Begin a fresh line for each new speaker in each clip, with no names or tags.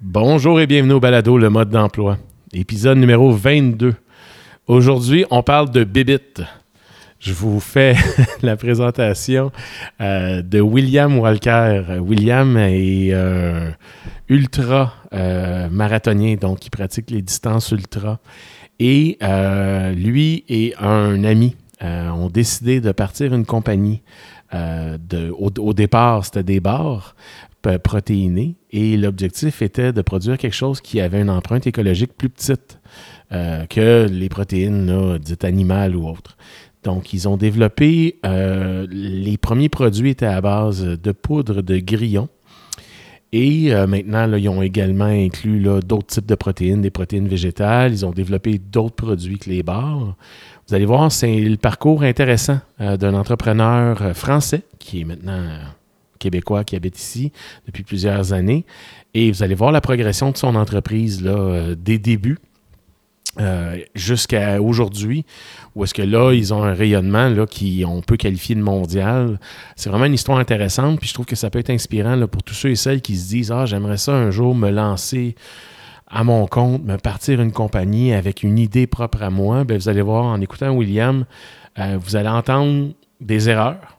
Bonjour et bienvenue au Balado, le mode d'emploi. Épisode numéro 22. Aujourd'hui, on parle de Bibit. Je vous fais la présentation euh, de William Walker. William est euh, ultra euh, marathonien, donc il pratique les distances ultra. Et lui et un ami ont décidé de partir une compagnie. Au, au, départ, c'était des bars protéinés et l'objectif était de produire quelque chose qui avait une empreinte écologique plus petite que les protéines dites animales ou autres. Donc, ils ont développé, euh, les premiers produits étaient à base de poudre de grillon. Et euh, maintenant, ils ont également inclus d'autres types de protéines, des protéines végétales. Ils ont développé d'autres produits que les bars. Vous allez voir, c'est le parcours intéressant euh, d'un entrepreneur français qui est maintenant québécois qui habite ici depuis plusieurs années. Et vous allez voir la progression de son entreprise là, des débuts euh, jusqu'à aujourd'hui, où est-ce que là, ils ont un rayonnement là, qui on peut qualifier de mondial. C'est vraiment une histoire intéressante, puis je trouve que ça peut être inspirant là, pour tous ceux et celles qui se disent Ah, j'aimerais ça un jour me lancer à mon compte, me partir une compagnie avec une idée propre à moi. Bien, vous allez voir, en écoutant William, euh, vous allez entendre des erreurs,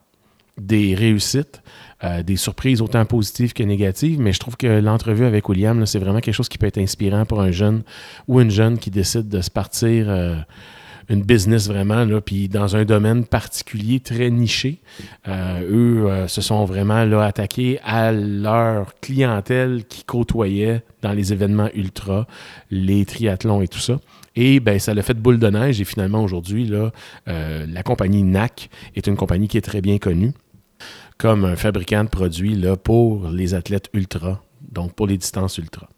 des réussites, euh, des surprises autant positives que négatives, mais je trouve que l'entrevue avec William, c'est vraiment quelque chose qui peut être inspirant pour un jeune ou une jeune qui décide de se partir euh, une business vraiment, là, puis dans un domaine particulier très niché. Euh, eux se sont vraiment là, attaqués à leur clientèle qui côtoyait dans les événements ultra, les triathlons et tout ça. Et ben, ça l'a fait boule de neige et finalement aujourd'hui, la compagnie NAC est une compagnie qui est très bien connue comme un fabricant de produits pour les athlètes ultra, donc pour les distances ultra.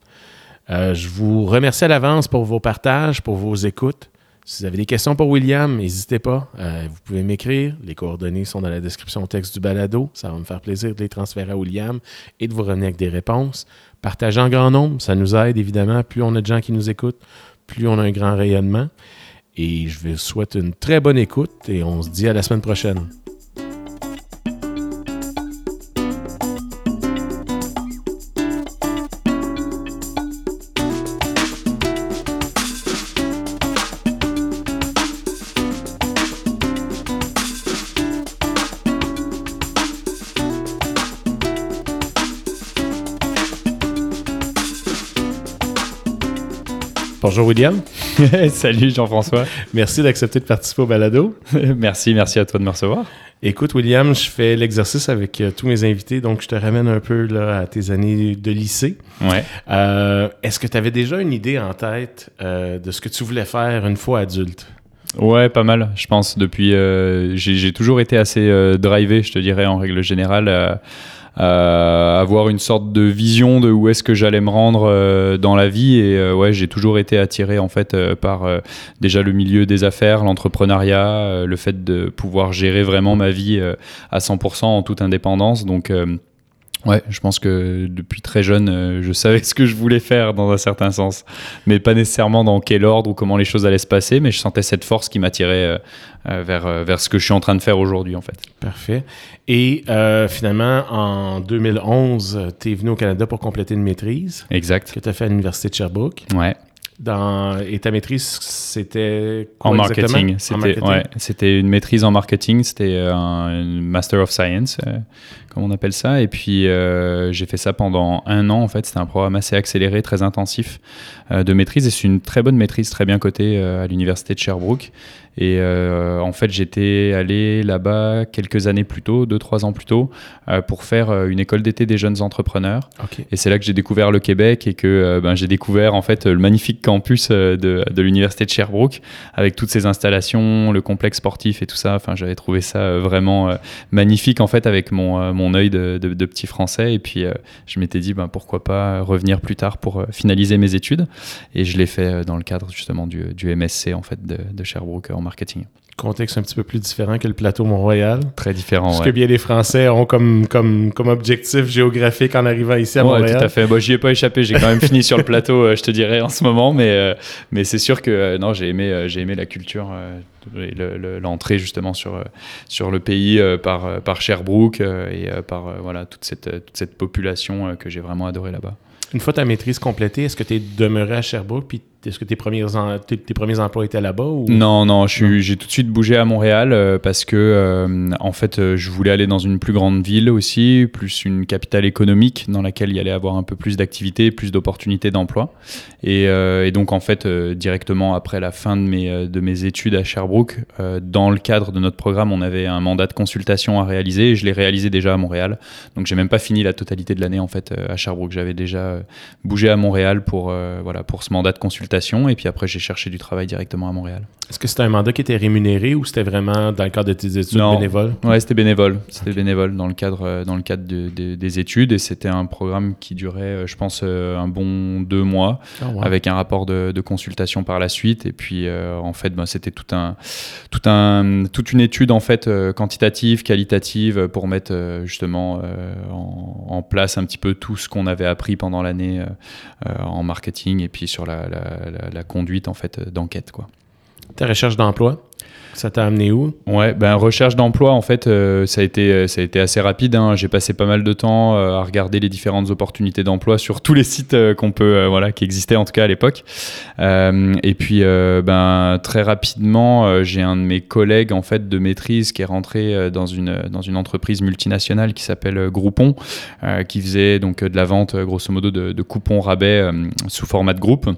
Euh, je vous remercie à l'avance pour vos partages, pour vos écoutes. Si vous avez des questions pour William, n'hésitez pas. Euh, vous pouvez m'écrire. Les coordonnées sont dans la description texte du balado. Ça va me faire plaisir de les transférer à William et de vous revenir avec des réponses. Partagez en grand nombre. Ça nous aide évidemment. Plus on a de gens qui nous écoutent, plus on a un grand rayonnement. Et je vous souhaite une très bonne écoute et on se dit à la semaine prochaine. Bonjour William.
Salut Jean-François.
Merci d'accepter de participer au balado.
merci, merci à toi de me recevoir.
Écoute William, je fais l'exercice avec euh, tous mes invités, donc je te ramène un peu là, à tes années de lycée.
Ouais.
Euh, est-ce que tu avais déjà une idée en tête euh, de ce que tu voulais faire une fois adulte?
Ouais, pas mal. Je pense depuis, j'ai toujours été assez drivé, je te dirais en règle générale avoir une sorte de vision de où est-ce que j'allais me rendre euh, dans la vie. Et euh, ouais j'ai toujours été attiré en fait par déjà le milieu des affaires l'entrepreneuriat le fait de pouvoir gérer vraiment ma vie à 100% en toute indépendance. Donc Ouais, je pense que depuis très jeune, euh, je savais ce que je voulais faire dans un certain sens, mais pas nécessairement dans quel ordre ou comment les choses allaient se passer, mais je sentais cette force qui m'attirait euh, euh, vers, vers ce que je suis en train de faire aujourd'hui en fait.
Parfait. Et finalement, en 2011, tu es venu au Canada pour compléter une maîtrise.
Exact.
Que tu as fait à l'Université de Sherbrooke.
Ouais.
Dans, et ta maîtrise, c'était
en marketing. C'était ouais, une maîtrise en marketing. C'était un Master of Science, euh, comme on appelle ça. Et puis euh, j'ai fait ça pendant un an. En fait, c'était un programme assez accéléré, très intensif euh, de maîtrise. Et c'est une très bonne maîtrise, très bien cotée à l'université de Sherbrooke. Et euh, en fait, j'étais allé là-bas quelques années plus tôt, deux, trois ans plus tôt, euh, pour faire euh, une école d'été des jeunes entrepreneurs. Et c'est là que j'ai découvert le Québec et que ben, j'ai découvert en fait le magnifique campus de, de l'université de Sherbrooke avec toutes ces installations, le complexe sportif et tout ça. Enfin, j'avais trouvé ça vraiment magnifique en fait avec mon, mon œil de, de, petit français. Et puis, je m'étais dit, ben, pourquoi pas revenir plus tard pour finaliser mes études. Et je l'ai fait dans le cadre justement du, du MSC en fait de, de Sherbrooke marketing.
Contexte un petit peu plus différent que le plateau Mont-Royal.
Très différent.
Ce que bien les Français ont comme, comme, comme objectif géographique en arrivant ici à Montréal.
tout à fait. Bon, j'y ai pas échappé. J'ai quand même fini sur le plateau, euh, je te dirais, en ce moment. Mais, euh, mais c'est sûr que euh, non, j'ai aimé, j'ai aimé la culture l'entrée justement sur, sur le pays par, par Sherbrooke et par voilà, toute, cette, toute cette population que j'ai vraiment adoré là-bas.
Une fois ta maîtrise complétée, est-ce que tu es demeuré à Sherbrooke puis est-ce que tes premiers, tes, premiers emplois étaient là-bas ou...
Non, non, j'ai tout de suite bougé à Montréal euh, parce que, euh, en fait, euh, je voulais aller dans une plus grande ville aussi, plus une capitale économique dans laquelle il y allait avoir un peu plus d'activités, plus d'opportunités d'emploi. Et, et, donc, en fait, directement après la fin de mes, de mes études à Sherbrooke, dans le cadre de notre programme, on avait un mandat de consultation à réaliser et je l'ai réalisé déjà à Montréal. Donc, j'ai même pas fini la totalité de l'année, en fait, à Sherbrooke. J'avais déjà bougé à Montréal pour, voilà, pour ce mandat de consultation et puis après j'ai cherché du travail directement à Montréal.
Est-ce que c'était un mandat qui était rémunéré ou c'était vraiment dans le cadre de tes études bénévoles?
Ouais, c'était bénévole. C'était bénévole dans le cadre, euh, dans le cadre des études et c'était un programme qui durait, euh, je pense, euh, un bon deux mois ah, avec un rapport de, consultation par la suite. Et puis en fait, ben, c'était tout un, tout un, toute une étude en fait quantitative, qualitative pour mettre justement en, place un petit peu tout ce qu'on avait appris pendant l'année en marketing et puis sur la, la conduite en fait d'enquête quoi.
Ta recherche d'emploi, ça t'a amené où?
Ouais, ben recherche d'emploi, en fait, euh, ça, a été, euh, ça a été assez rapide. Hein. J'ai passé pas mal de temps euh, à regarder les différentes opportunités d'emploi sur tous les sites qu'on peut, voilà, qui existaient en tout cas à l'époque. et puis, ben très rapidement, j'ai un de mes collègues en fait de maîtrise qui est rentré dans une dans une entreprise multinationale qui s'appelle Groupon, qui faisait donc de la vente grosso modo de, de coupons rabais sous format de groupe.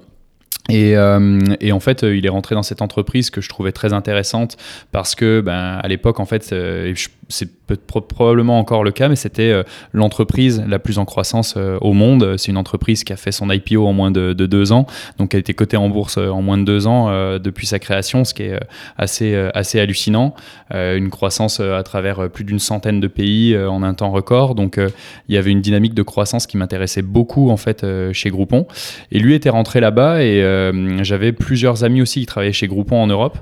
Et, euh, et, en fait, il est rentré dans cette entreprise que je trouvais très intéressante parce que, ben, à l'époque, en fait, euh, c'est probablement encore le cas, mais c'était euh, l'entreprise la plus en croissance euh, au monde. C'est une entreprise qui a fait son IPO en moins de, deux ans, donc elle été cotée en bourse euh, en moins de deux ans depuis sa création, ce qui est assez, assez hallucinant. une croissance à travers plus d'une centaine de pays en un temps record, donc il y avait une dynamique de croissance qui m'intéressait beaucoup en fait chez Groupon. Et lui était rentré là-bas et j'avais plusieurs amis aussi qui travaillaient chez Groupon en Europe.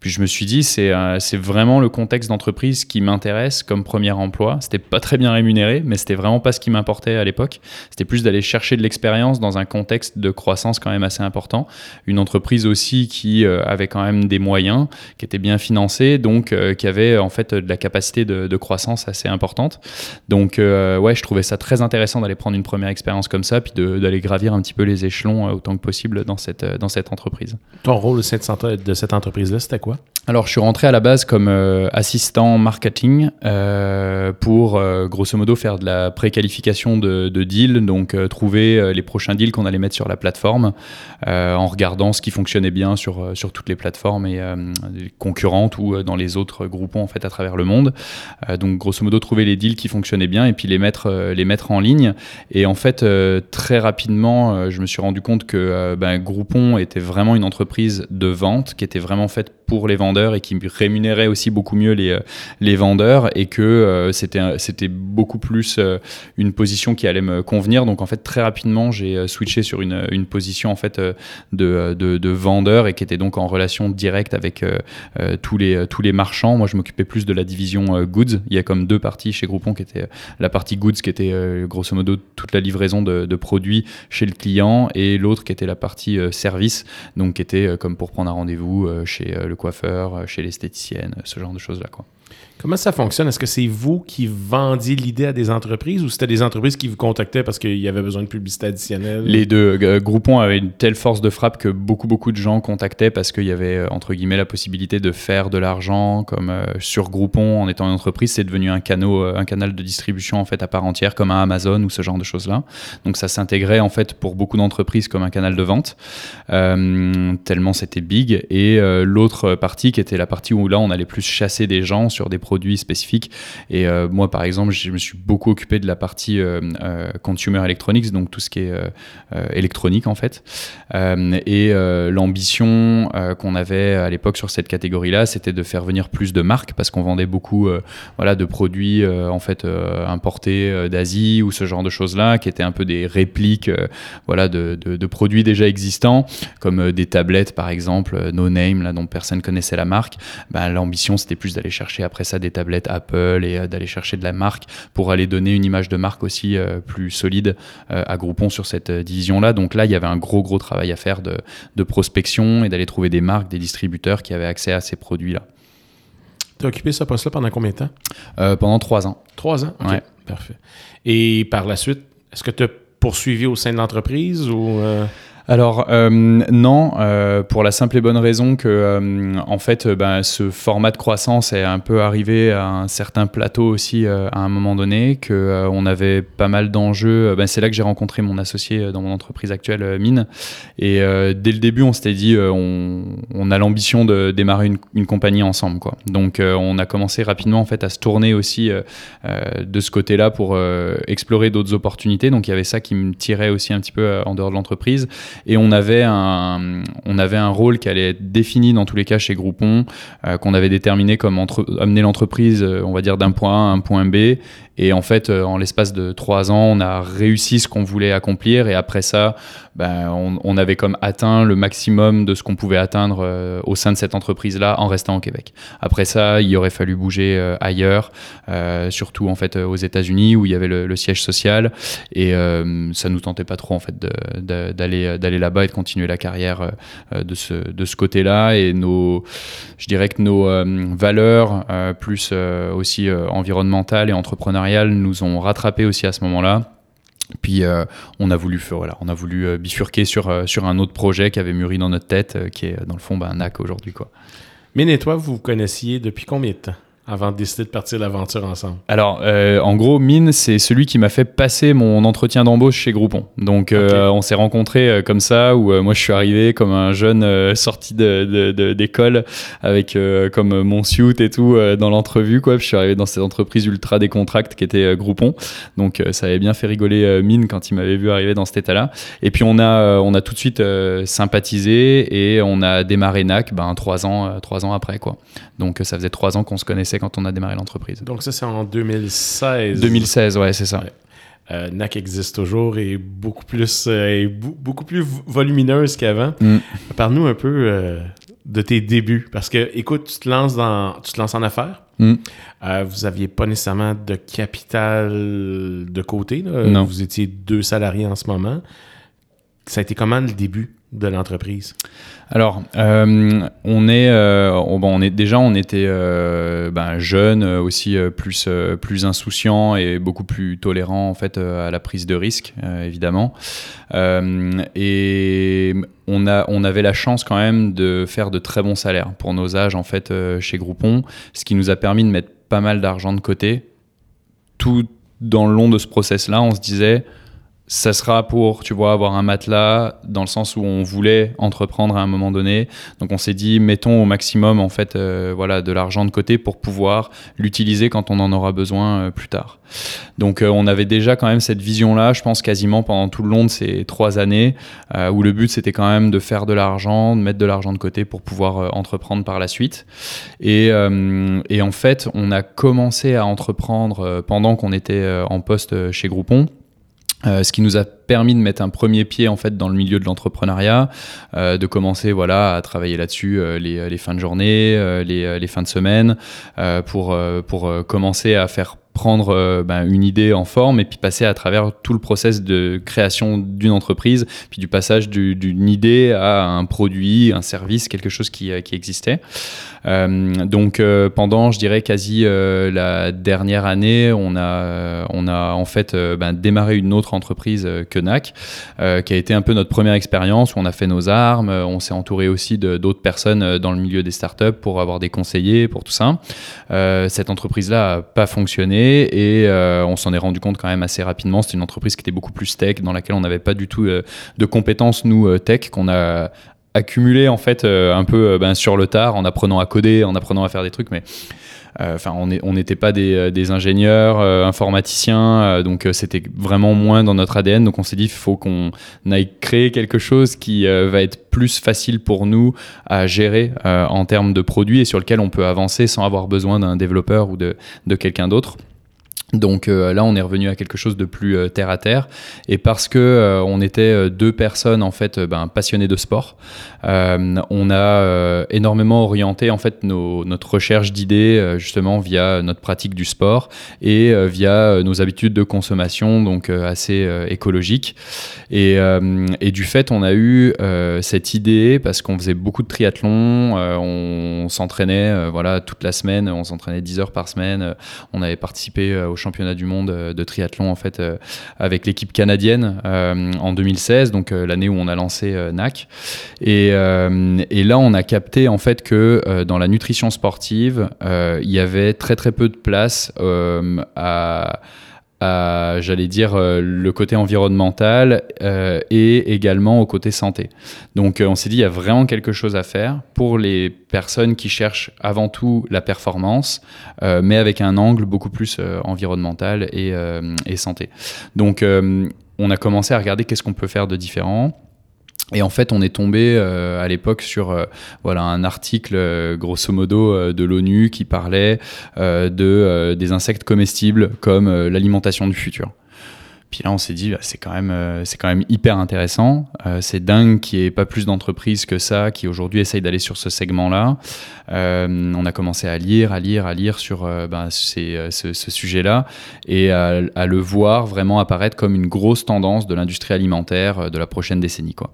Puis je me suis dit, c'est euh, vraiment le contexte d'entreprise qui m'intéresse comme premier emploi. C'était pas très bien rémunéré, mais c'était vraiment pas ce qui m'importait à l'époque. C'était plus d'aller chercher de l'expérience dans un contexte de croissance quand même assez important. Une entreprise aussi qui euh, avait quand même des moyens, qui était bien financée, donc euh, qui avait en fait de la capacité de, croissance assez importante. Donc ouais, je trouvais ça très intéressant d'aller prendre une première expérience comme ça, puis d'aller gravir un petit peu les échelons autant que possible dans cette, dans cette entreprise.
Ton rôle de cette, de cette entreprise-là, c'était quoi? quoi.
Alors, je suis rentré à la base comme euh, assistant marketing euh, pour, euh, grosso modo, faire de la préqualification de, de deals, donc trouver les prochains deals qu'on allait mettre sur la plateforme en regardant ce qui fonctionnait bien sur, sur toutes les plateformes et concurrentes ou dans les autres groupons en fait à travers le monde. donc, grosso modo, trouver les deals qui fonctionnaient bien et puis les mettre, les mettre en ligne. Et en fait, très rapidement, je me suis rendu compte que ben, Groupon était vraiment une entreprise de vente qui était vraiment faite pour les vendeurs et qui rémunérait aussi beaucoup mieux les, euh, les vendeurs et que euh, c'était c'était beaucoup plus euh, une position qui allait me convenir. Donc en fait très rapidement j'ai switché sur une, une position en fait de, de, de, vendeur et qui était donc en relation directe avec tous les tous les marchands. Moi je m'occupais plus de la division goods. Il y a comme deux parties chez Groupon qui était la partie goods qui était grosso modo toute la livraison de, de produits chez le client et l'autre qui était la partie service donc qui était comme pour prendre un rendez-vous chez le coiffeur, euh, chez l'esthéticienne, ce genre de choses-là.
Comment ça fonctionne? Est-ce que c'est vous qui vendiez l'idée à des entreprises ou c'était des entreprises qui vous contactaient parce qu'il y avait besoin de publicité additionnelle?
Les deux. Euh, Groupon avait une telle force de frappe que beaucoup, beaucoup de gens contactaient parce qu'il y avait, euh, entre guillemets, la possibilité de faire de l'argent comme euh, sur Groupon en étant une entreprise. C'est devenu un, canal, un canal de distribution en fait à part entière comme un Amazon ou ce genre de choses-là. Donc ça s'intégrait en fait pour beaucoup d'entreprises comme un canal de vente, tellement c'était big. Et l'autre partie qui était la partie où là on allait plus chasser des gens sur des produits spécifiques. Et euh, moi, par exemple, je me suis beaucoup occupé de la partie euh, euh, consumer electronics, donc tout ce qui est électronique en fait. et l'ambition qu'on avait à l'époque sur cette catégorie-là, c'était de faire venir plus de marques parce qu'on vendait beaucoup voilà, de produits en fait importés d'Asie ou ce genre de choses-là, qui étaient un peu des répliques voilà, de, produits déjà existants, comme des tablettes par exemple, No Name, là, dont personne connaissait la marque. Ben, L'ambition, c'était plus d'aller chercher après ça des tablettes Apple et euh, d'aller chercher de la marque pour aller donner une image de marque aussi euh, plus solide euh, à Groupon sur cette division-là. Donc là, il y avait un gros, gros travail à faire de, prospection et d'aller trouver des marques, des distributeurs qui avaient accès à ces produits-là.
Tu as occupé ce poste-là pendant combien de temps?
pendant trois ans.
Trois ans? OK. Parfait. Et par la suite, est-ce que tu as poursuivi au sein de l'entreprise ou
alors euh, non, euh, pour la simple et bonne raison que euh, en fait, ben, ce format de croissance est un peu arrivé à un certain plateau aussi à un moment donné, que on avait pas mal d'enjeux. Ben, c'est là que j'ai rencontré mon associé dans mon entreprise actuelle, Mine. Et dès le début, on s'était dit, on, a l'ambition de démarrer une, une, compagnie ensemble, quoi. Donc on a commencé rapidement en fait à se tourner aussi de ce côté-là pour explorer d'autres opportunités. Donc il y avait ça qui me tirait aussi un petit peu en dehors de l'entreprise et on avait un, on avait un rôle qui allait être défini dans tous les cas chez Groupon, euh, qu'on avait déterminé comme amener l'entreprise, euh, on va dire, d'un point A à un point B. Et en fait, euh, en l'espace de trois ans, on a réussi ce qu'on voulait accomplir. Et après ça, ben, on, avait comme atteint le maximum de ce qu'on pouvait atteindre au sein de cette entreprise-là en restant au Québec. Après ça, il aurait fallu bouger ailleurs, surtout en fait aux États-Unis où il y avait le, siège social. Et ça nous tentait pas trop en fait d'aller d'aller là-bas et de continuer la carrière euh, euh, de ce, de ce côté-là. Et nos, je dirais que nos euh, valeurs, plus aussi environnementales et entrepreneuriales, nous ont rattrapés aussi à ce moment-là. Puis on a voulu voilà, on a voulu bifurquer sur, sur un autre projet qui avait mûri dans notre tête, qui est dans le fond ben, un NAC aujourd'hui. Quoi.
Mine et vous vous connaissiez depuis combien de temps? Avant de décider de partir l'aventure ensemble?
Alors, euh, en gros, Mine, c'est celui qui m'a fait passer mon entretien d'embauche chez Groupon. Donc, euh, on s'est rencontrés euh, comme ça, où moi, je suis arrivé comme un jeune sorti d'école, de, avec comme mon suit et tout dans l'entrevue. Quoi. je suis arrivé dans cette entreprise ultra décontracte qui était Groupon. Donc, ça avait bien fait rigoler Mine quand il m'avait vu arriver dans cet état-là. Et puis, on a, on a tout de suite sympathisé et on a démarré NAC ben, trois, ans, trois ans après. Quoi. Donc, ça faisait trois ans qu'on se connaissait quand on a démarré l'entreprise.
Donc ça, c'est en 2016.
2016, ouais, c'est ça.
Euh, NAC existe toujours et beaucoup plus, euh, beaucoup plus volumineuse qu'avant. Mm. Parle-nous un peu euh, de tes débuts. Parce que, écoute, tu te lances, dans, tu te lances en affaires. Mm. vous n'aviez pas nécessairement de capital de côté. Non. Vous étiez deux salariés en ce moment. Ça a été comment le début de l'entreprise?
Alors, euh, on est, euh, bon, on est déjà, on était euh, ben, jeunes, aussi plus plus insouciants et beaucoup plus tolérants en fait à la prise de risque, évidemment. et on a, on avait la chance quand même de faire de très bons salaires pour nos âges en fait chez Groupon, ce qui nous a permis de mettre pas mal d'argent de côté. Tout dans le long de ce process-là, on se disait ça sera pour, tu vois, avoir un matelas dans le sens où on voulait entreprendre à un moment donné. Donc on s'est dit, mettons au maximum en fait, euh, voilà, de l'argent de côté pour pouvoir l'utiliser quand on en aura besoin euh, plus tard. Donc euh, on avait déjà quand même cette vision-là, je pense quasiment pendant tout le long de ces trois années, où le but c'était quand même de faire de l'argent, de mettre de l'argent de côté pour pouvoir entreprendre par la suite. Et, et en fait, on a commencé à entreprendre pendant qu'on était en poste chez Groupon. Euh, ce qui nous a permis de mettre un premier pied en fait dans le milieu de l'entrepreneuriat, euh, de commencer voilà à travailler là-dessus euh, les, les, fins de journée, euh, les, les, fins de semaine, euh, pour pour commencer à faire prendre ben, une idée en forme et puis passer à travers tout le process de création d'une entreprise, puis du passage d'une idée à un produit, un service, quelque chose qui, qui existait. Euh, donc euh, pendant, je dirais quasi euh, la dernière année, on a on a en fait ben, démarré une autre entreprise que NAC, qui a été un peu notre première expérience où on a fait nos armes, on s'est entouré aussi d'autres personnes dans le milieu des startups pour avoir des conseillers pour tout ça. cette entreprise-là a pas fonctionné et on s'en est rendu compte quand même assez rapidement. C'était une entreprise qui était beaucoup plus tech, dans laquelle on n'avait pas du tout de compétences nous tech qu'on a accumulé en fait euh, un peu euh, ben, sur le tard en apprenant à coder, en apprenant à faire des trucs, mais euh, enfin on n'était pas des, ingénieurs informaticiens donc c'était vraiment moins dans notre ADN donc on s'est dit faut qu'on aille créer quelque chose qui va être plus facile pour nous à gérer en termes de produits et sur lequel on peut avancer sans avoir besoin d'un développeur ou de, de quelqu'un d'autre donc euh, là, on est revenu à quelque chose de plus euh, terre à terre, et parce que euh, on était deux personnes en fait ben, passionnées de sport, on a énormément orienté en fait notre recherche d'idées justement via notre pratique du sport et via nos habitudes de consommation donc assez écologiques. Et, et, du fait, on a eu cette idée parce qu'on faisait beaucoup de triathlon, on s'entraînait voilà toute la semaine, on s'entraînait 10 heures par semaine, on avait participé au championnat du monde de triathlon en fait avec l'équipe canadienne en 2016, donc l'année où on a lancé NAC. Et, et, là, on a capté en fait que dans la nutrition sportive, il y avait très très peu de place à j'allais dire, euh, le côté environnemental euh, et également au côté santé. Donc euh, on s'est dit, il y a vraiment quelque chose à faire pour les personnes qui cherchent avant tout la performance, mais avec un angle beaucoup plus environnemental et, et, santé. Donc on a commencé à regarder qu'est-ce qu'on peut faire de différent. Et en fait, on est tombé euh, à l'époque sur euh, voilà un article euh, grosso modo de l'ONU qui parlait de des insectes comestibles comme l'alimentation du futur. Puis là, on s'est dit, bah, c'est quand même, euh, c'est quand même hyper intéressant. Euh, c'est dingue qu'il n'y ait pas plus d'entreprises que ça qui aujourd'hui essayent d'aller sur ce segment-là. Euh, on a commencé à lire, à lire, à lire sur ben, ce, ce sujet-là et à, le voir vraiment apparaître comme une grosse tendance de l'industrie alimentaire de la prochaine décennie. Quoi.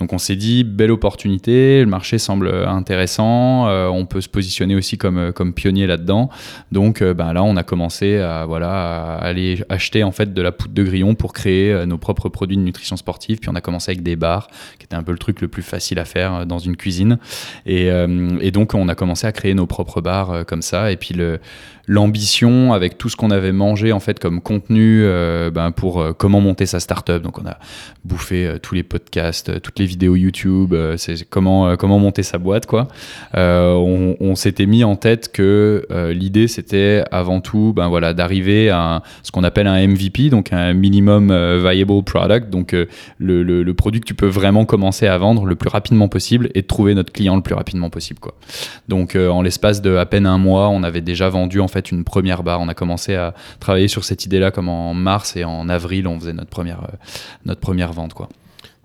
Donc on s'est dit, belle opportunité, le marché semble intéressant, on peut se positionner aussi comme, comme pionnier là-dedans. Donc ben, là, on a commencé à, voilà, aller acheter en fait de la poudre de pour créer euh, nos propres produits de nutrition sportive. Puis on a commencé avec des bars, qui était un peu le truc le plus facile à faire euh, dans une cuisine. Et, euh, et donc on a commencé à créer nos propres bars comme ça. Et puis l'ambition avec tout ce qu'on avait mangé en fait comme contenu ben, pour comment monter sa startup. Donc on a bouffé tous les podcasts, toutes les vidéos YouTube, comment comment monter sa boîte quoi. on, on s'était mis en tête que l'idée c'était avant tout ben voilà d'arriver à ce qu'on appelle un MVP, donc un minimum viable product, donc le, le, le, produit que tu peux vraiment commencer à vendre le plus rapidement possible et trouver notre client le plus rapidement possible quoi. Donc en l'espace de à peine un mois, on avait déjà vendu en fait une première barre. On a commencé à travailler sur cette idée-là comme en mars et en avril, on faisait notre première, euh, notre première vente. Quoi.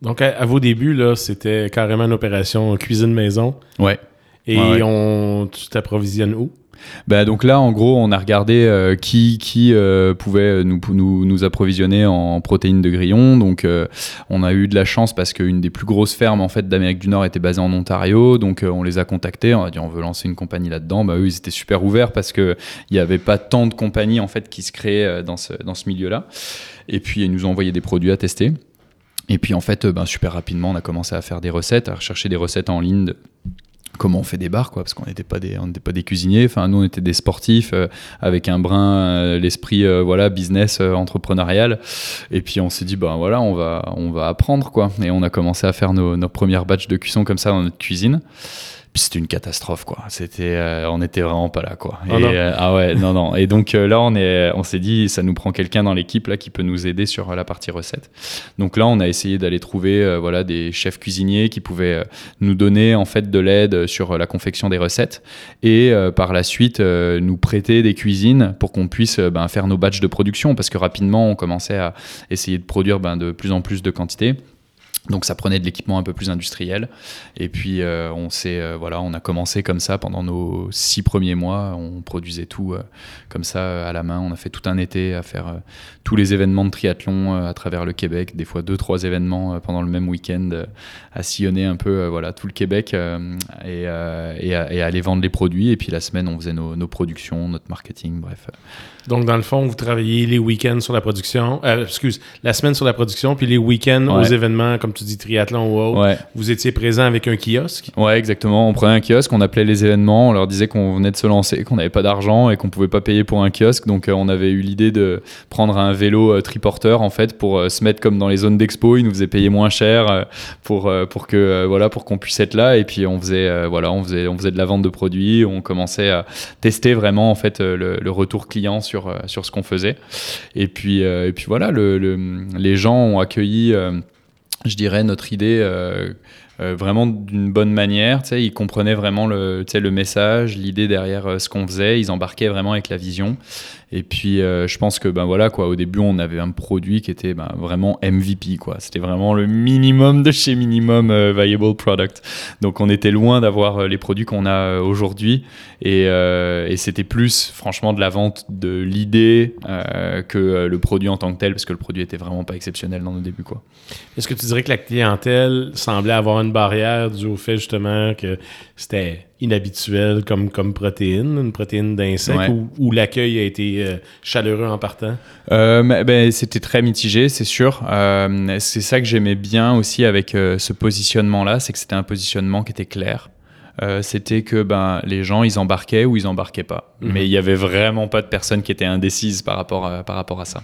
Donc, à, vos débuts, là, c'était carrément une opération cuisine maison.
Ouais.
Et On, tu t'approvisionnes où?
Bah, donc là, en gros, on a regardé euh, qui, qui euh, pouvait nous, nous, approvisionner en protéines de grillon. Donc, euh, on a eu de la chance parce qu'une des plus grosses fermes en fait d'Amérique du Nord était basée en Ontario. Donc, on les a contactés. On a dit on veut lancer une compagnie là-dedans. Bah, eux, ils étaient super ouverts parce que il n'y avait pas tant de compagnies en fait qui se créaient dans ce, milieu-là. Et puis, ils nous ont envoyé des produits à tester. Et puis en fait, ben, super rapidement, on a commencé à faire des recettes, à rechercher des recettes en ligne comment on fait des bars quoi parce qu'on n'était pas des on n'était pas des cuisiniers. Enfin nous on était des sportifs euh, avec un brin euh, l'esprit euh, voilà business entrepreneurial. Et puis on s'est dit ben voilà on va on va apprendre quoi. Et on a commencé à faire nos, nos premières batchs de cuisson comme ça dans notre cuisine puis c'était une catastrophe, quoi. C'était, euh, on était vraiment pas là, quoi.
Oh
euh, ah ouais, non, non. Et donc euh, là, on est, on s'est dit, ça nous prend quelqu'un dans l'équipe là qui peut nous aider sur la partie recette. Donc là, on a essayé d'aller trouver, voilà, des chefs cuisiniers qui pouvaient nous donner en fait de l'aide sur la confection des recettes et par la suite nous prêter des cuisines pour qu'on puisse ben, faire nos batchs de production parce que rapidement, on commençait à essayer de produire ben, de plus en plus de quantité. Donc ça prenait de l'équipement un peu plus industriel. Et puis euh, on s'est euh, voilà, on a commencé comme ça pendant nos six premiers mois. On produisait tout euh, comme ça à la main. On a fait tout un été à faire tous les événements de triathlon à travers le Québec, des fois deux trois événements pendant le même week-end, à sillonner un peu voilà tout le Québec et, et, à, aller vendre les produits. Et puis la semaine on faisait nos, nos productions, notre marketing, bref.
Donc, dans le fond, vous travaillez les week-ends sur la production, excuse, la semaine sur la production, puis les week-ends aux événements, comme tu dis, triathlon ou autre. Vous étiez présent avec un kiosque?
Ouais, exactement. On prenait un kiosque, on appelait les événements, on leur disait qu'on venait de se lancer, qu'on n'avait pas d'argent et qu'on pouvait pas payer pour un kiosque. Donc, euh, on avait eu l'idée de prendre un vélo euh, triporteur, en fait, pour se mettre comme dans les zones d'expo. Ils nous faisaient payer moins cher pour, pour que, voilà, pour qu'on puisse être là. Et puis, on faisait, voilà, on faisait, on faisait de la vente de produits, on commençait à tester vraiment, en fait, le, le retour client sur, euh, sur ce qu'on faisait. Et puis, euh, et puis voilà, le, les gens ont accueilli, euh, je dirais, notre idée. vraiment d'une bonne manière. Ils comprenaient vraiment le, le message, l'idée derrière ce qu'on faisait. Ils embarquaient vraiment avec la vision. Et puis, euh, je pense que, ben voilà, quoi, au début, on avait un produit qui était ben, vraiment MVP, quoi. C'était vraiment le minimum de chez minimum euh, viable product. Donc, on était loin d'avoir euh, les produits qu'on a aujourd'hui. Et, et c'était plus, franchement, de la vente de l'idée que le produit en tant que tel, parce que le produit était vraiment pas exceptionnel dans nos débuts, quoi.
Est-ce que tu dirais que la clientèle semblait avoir une barrière dû au fait justement que c'était inhabituel comme, comme protéine, une protéine d'insecte, ou, l'accueil a été euh, chaleureux en partant?
Euh, ben, c'était très mitigé, c'est sûr. Euh, c'est ça que j'aimais bien aussi avec ce positionnement-là, c'est que c'était un positionnement qui était clair. Euh, c'était que ben, les gens, ils embarquaient ou ils embarquaient pas. Mhm. Mais il y avait vraiment pas de personnes qui étaient indécises par rapport à, par rapport à ça.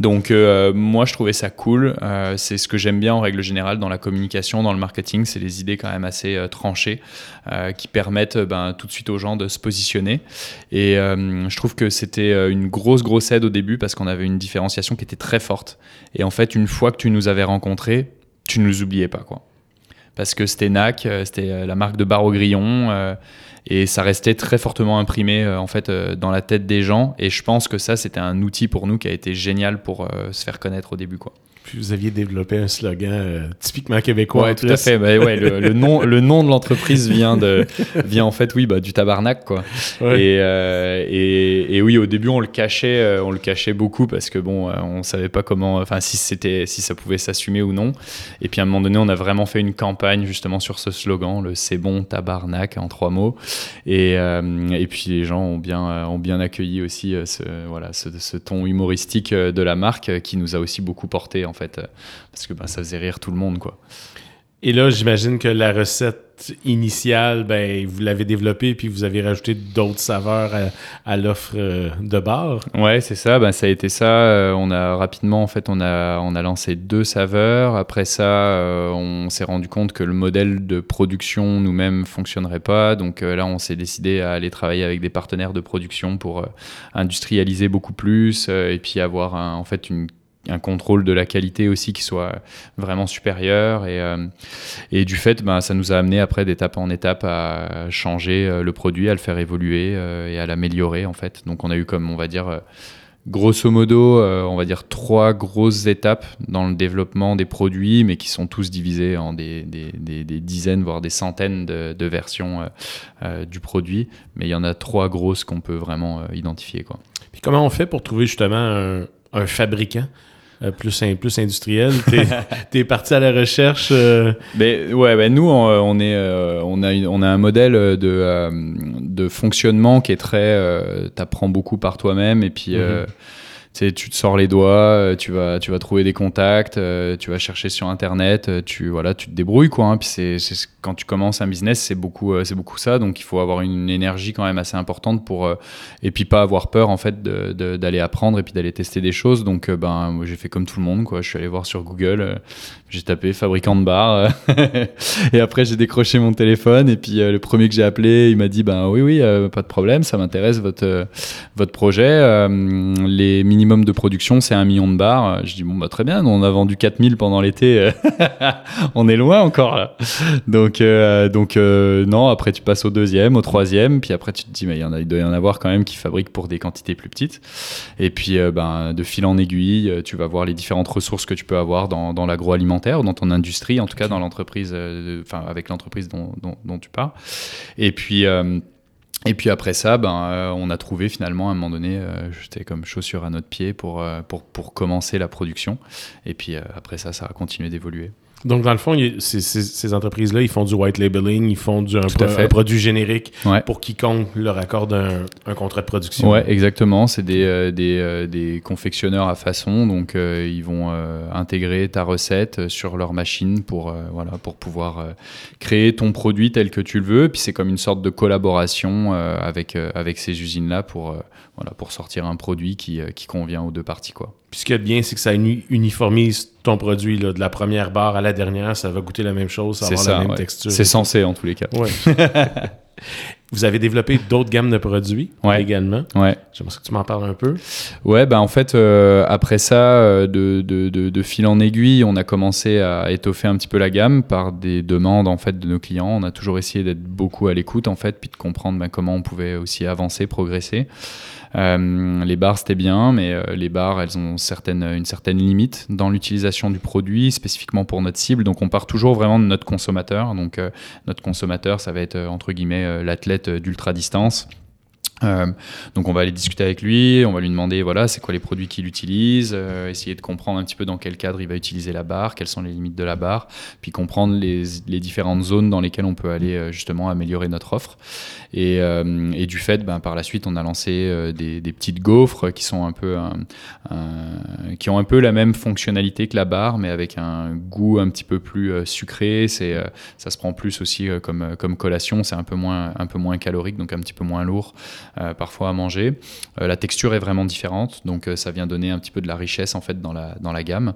Donc euh, moi, je trouvais ça cool. Euh, c'est ce que j'aime bien en règle générale dans la communication, dans le marketing, c'est les idées quand même assez tranchées qui permettent ben, tout de suite aux gens de se positionner. Et je trouve que c'était une grosse, grosse aide au début parce qu'on avait une différenciation qui était très forte. Et en fait, une fois que tu nous avais rencontrés, tu ne nous oubliais pas, quoi parce que c'était NAC, euh, c'était euh, la marque de bar au grillon, euh, et ça restait très fortement imprimé en fait dans la tête des gens. Et je pense que ça, c'était un outil pour nous qui a été génial pour se faire connaître au début, quoi.
Puis vous aviez développé un slogan euh, typiquement québécois.
Oui, tout à fait. Ouais, le, nom, le nom de l'entreprise vient de, vient en fait, oui, bah, du tabarnak, quoi. Et, euh, et, et, oui, au début, on le cachait, euh, on le cachait beaucoup parce que bon, on savait pas comment, enfin, si c'était, si ça pouvait s'assumer ou non. Et puis à un moment donné, on a vraiment fait une campagne justement sur ce slogan, le c'est bon tabarnak en trois mots. Et, et puis les gens ont bien, ont bien accueilli aussi ce, voilà, ce, ce ton humoristique de la marque qui nous a aussi beaucoup porté en fait, euh, parce que ben, ça faisait rire tout le monde, quoi.
Et là, j'imagine que la recette initiale, ben, vous l'avez développée puis vous avez rajouté d'autres saveurs à, l'offre euh, de bar.
Ouais, c'est ça. Ben, ça a été ça. Euh, on a rapidement, en fait, on a, on a lancé deux saveurs. Après ça, on s'est rendu compte que le modèle de production nous-mêmes fonctionnerait pas. Donc là, on s'est décidé à aller travailler avec des partenaires de production pour industrialiser beaucoup plus et puis avoir en fait une un contrôle de la qualité aussi qui soit vraiment supérieur. Et, euh, et du fait ben, ça nous a amené après d'étape en étape à changer euh, le produit à le faire évoluer euh, et à l'améliorer en fait. Donc on a eu comme on va dire grosso modo on va dire trois grosses étapes dans le développement des produits mais qui sont tous divisés en des, des, des, dizaines voire des centaines de, versions du produit. Mais il y en a trois grosses qu'on peut vraiment identifier quoi.
Puis comment on fait pour trouver justement un, fabricant? Plus, plus industriel. Tu es, parti à la recherche. Euh,
ben, ouais, ben nous, on, est, euh, on, a, on a un modèle de, de fonctionnement qui est très. tu apprends beaucoup par toi-même et puis. Mhm tu te sors les doigts, euh, tu vas, tu vas trouver des contacts, euh, tu vas chercher sur internet, euh, tu, voilà, tu te débrouilles quoi. Hein. Puis c'est, quand tu commences un business, c'est beaucoup, c'est beaucoup ça. Donc il faut avoir une énergie quand même assez importante pour et puis pas avoir peur en fait d'aller apprendre et puis d'aller tester des choses. Donc ben j'ai fait comme tout le monde quoi. Je suis allé voir sur Google, j'ai tapé fabricant de bar et après j'ai décroché mon téléphone et puis le premier que j'ai appelé, il m'a dit ben oui oui pas de problème, ça m'intéresse votre votre projet. les mini minimum de production, c'est un million de bars. Je dis, bon, bah, très bien, on a vendu 4000 pendant l'été. on est loin encore. Donc, euh, donc euh, non, après, tu passes au deuxième, au troisième. Puis après, tu te dis, mais il, il doit y en avoir quand même qui fabriquent pour des quantités plus petites. Et puis, euh, ben, de fil en aiguille, tu vas voir les différentes ressources que tu peux avoir dans, dans l'agroalimentaire, dans ton industrie, en tout cas dans l'entreprise, enfin, avec l'entreprise dont, dont, dont, tu pars. Et puis, et puis après ça, ben, euh, on a trouvé finalement à un moment donné, euh, j'étais comme chaussure à notre pied pour, euh, pour, pour commencer la production. Et puis après ça, ça a continué d'évoluer.
Donc, dans le fond, ces, entreprises-là, ils font du white labeling, ils font du, un, produit générique pour quiconque leur accorde un, un, contrat de production.
Ouais, exactement. C'est des, euh, des, euh, des, confectionneurs à façon. Donc, euh, ils vont intégrer ta recette sur leur machine pour, voilà, pour pouvoir créer ton produit tel que tu le veux. Puis, c'est comme une sorte de collaboration avec, avec ces usines-là pour, voilà, pour sortir un produit qui, qui convient aux deux parties. Quoi.
Puis ce qui est bien, c'est que ça uniformise ton produit là, de la première barre à la dernière, ça va goûter la même chose, ça va avoir la même texture.
C'est censé en tous les cas.
Vous avez développé d'autres gammes de produits également.
Ouais.
J'aimerais que tu m'en parles un peu.
Ouais, bah en fait, euh, après ça, euh, de, de, de, fil en aiguille, on a commencé à étoffer un petit peu la gamme par des demandes en fait de nos clients. On a toujours essayé d'être beaucoup à l'écoute en fait, puis de comprendre ben, comment on pouvait aussi avancer, progresser. Euh, les bars, c'était bien, mais euh, les bars, elles ont certaines, une certaine limite dans l'utilisation du produit, spécifiquement pour notre cible. Donc, on part toujours vraiment de notre consommateur. Donc, euh, notre consommateur, ça va être, entre guillemets, l'athlète d'ultra-distance Euh, donc on va aller discuter avec lui, on va lui demander voilà c'est quoi les produits qu'il utilise, euh, essayer de comprendre un petit peu dans quel cadre il va utiliser la barre, quelles sont les limites de la barre, puis comprendre les, différentes zones dans lesquelles on peut aller euh, justement améliorer notre offre. Et, du fait, ben, par la suite, on a lancé des, des, petites gaufres qui sont un peu qui ont un peu la même fonctionnalité que la barre, mais avec un goût un petit peu plus sucré. C'est ça se prend plus aussi comme comme collation, c'est un peu moins un peu moins calorique, donc un petit peu moins lourd. Euh, parfois à manger. Euh, la texture est vraiment différente, donc euh, ça vient donner un petit peu de la richesse en fait dans la, gamme.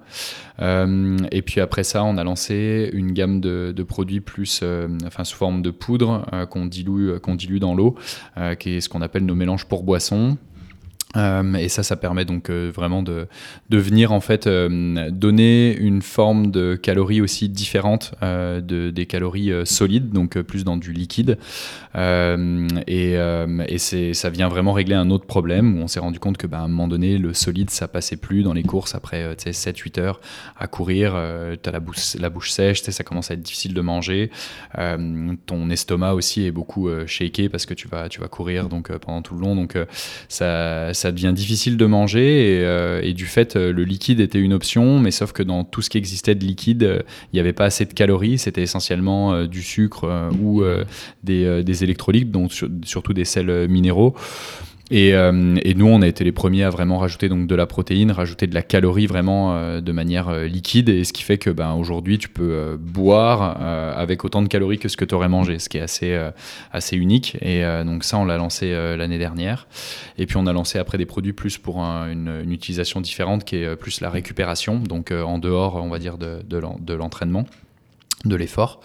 et puis après ça, on a lancé une gamme de, de produits plus, enfin sous forme de poudre qu'on dilue, qu'on dilue dans l'eau, qui est ce qu'on appelle nos mélanges pour boissons. Euh, et ça, ça permet donc euh, vraiment de, venir en fait euh, donner une forme de calories aussi différente de, des calories solides, donc plus dans du liquide. et, ça vient vraiment régler un autre problème où on s'est rendu compte que bah, à un moment donné, le solide, ça passait plus dans les courses après 7-8 heures à courir. tu as la bouche, sèche, ça commence à être difficile de manger. ton estomac aussi est beaucoup shaké parce que tu vas, courir donc, pendant tout le long. Donc ça devient difficile de manger et, euh, du fait euh, le liquide était une option, mais sauf que dans tout ce qui existait de liquide, euh, il n'y avait pas assez de calories, c'était essentiellement du sucre ou des, des, électrolytes, donc surtout des sels minéraux. Euh, et, nous, on a été les premiers à vraiment rajouter donc de la protéine, rajouter de la calorie vraiment euh, de manière euh, liquide, et ce qui fait que ben, aujourd'hui, tu peux boire avec autant de calories que ce que tu aurais mangé, ce qui est assez, assez unique. Et donc ça, on l'a lancé l'année dernière. Et puis on a lancé après des produits plus pour une, utilisation différente, qui est plus la récupération, donc en dehors, on va dire, de, de l'entraînement de l'effort,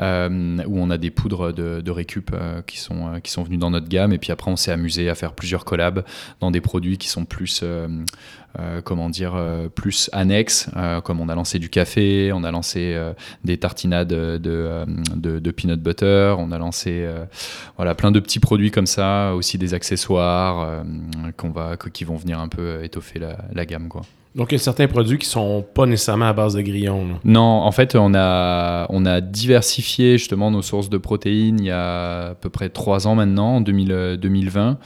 euh, où on a des poudres de, récup euh, qui, sont, euh, qui sont venues dans notre gamme. Et puis après, on s'est amusé à faire plusieurs collabs dans des produits qui sont plus, comment dire, plus annexes, comme on a lancé du café, on a lancé des tartinades de, de, peanut butter, on a lancé voilà, plein de petits produits comme ça, aussi des accessoires va, qui vont venir un peu étoffer la, la gamme. Quoi.
Donc, il y a certains produits qui sont pas nécessairement à base de grillons.
Non, en fait, on a, on a diversifié justement nos sources de protéines il y a à peu près trois ans maintenant, en 2020,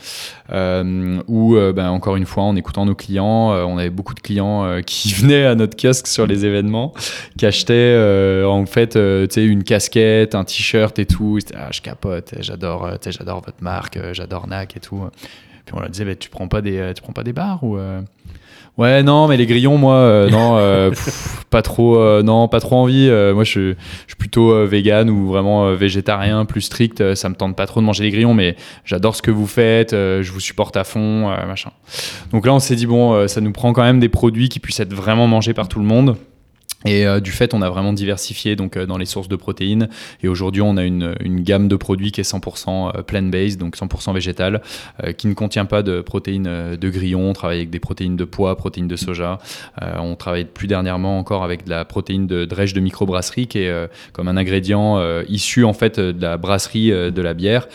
euh, où, euh, ben, encore une fois, en écoutant nos clients, euh, on avait beaucoup de clients qui venaient à notre kiosque sur les événements, qui achetaient en fait une casquette, un t-shirt et tout. Ah, je capote, j'adore j'adore votre marque, j'adore NAC et tout. Puis on leur disait, tu prends pas des, tu prends pas des bars ou Ouais, non, mais les grillons, moi, euh, non, euh, pas trop, euh, non, pas trop envie. moi, je, suis plutôt vegan ou vraiment végétarien, plus strict. ça me tente pas trop de manger les grillons, mais j'adore ce que vous faites. je vous supporte à fond, machin. Donc là, on s'est dit bon, ça nous prend quand même des produits qui puissent être vraiment mangés par tout le monde. Et euh, du fait, on a vraiment diversifié donc euh, dans les sources de protéines. Et aujourd'hui, on a une, gamme de produits qui est 100% euh, plant-based, donc 100% végétal, qui ne contient pas de protéines de grillon. On travaille avec des protéines de pois, protéines de soja. on travaille plus dernièrement encore avec de la protéine de drèche de microbrasserie, qui est comme un ingrédient issu en fait de la brasserie de la bière,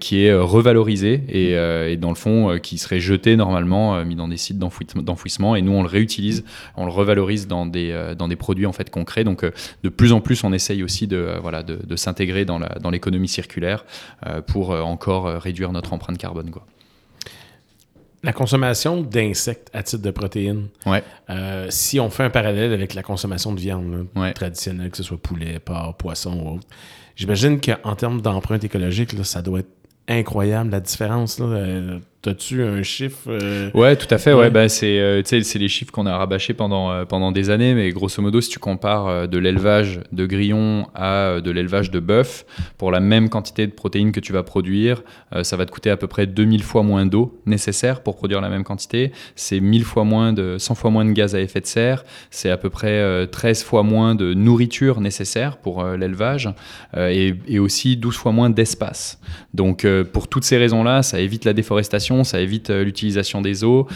qui est revalorisé et, dans le fond qui serait jeté normalement, mis dans des sites d'enfouissement. Et nous, on le réutilise, on le revalorise dans des produits en fait concrets. Donc euh, de plus en plus, on essaye aussi de, euh, voilà, de, s'intégrer dans l'économie dans circulaire euh, pour encore réduire notre empreinte carbone. Quoi.
La consommation d'insectes à titre de protéines,
ouais.
si on fait un parallèle avec la consommation de viande traditionnelle, que ce soit poulet, porc, poisson ou autre, j'imagine qu'en termes d'empreinte écologique, là, ça doit être incroyable la différence. Là, T'as-tu un chiffre euh,
Ouais, tout à fait. Ouais, bah, c'est euh, c'est les chiffres qu'on a rabâchés pendant, euh, pendant des années, mais grosso modo, si tu compares de l'élevage de grillons à de l'élevage de bœuf, pour la même quantité de protéines que tu vas produire, ça va te coûter à peu près 2000 fois moins d'eau nécessaire pour produire la même quantité. C'est 1000 fois moins de 100 fois moins de gaz à effet de serre. C'est à peu près 13 fois moins de nourriture nécessaire pour l'élevage et, et, aussi 12 fois moins d'espace. Donc, pour toutes ces raisons-là, ça évite la déforestation ça évite l'utilisation des eaux,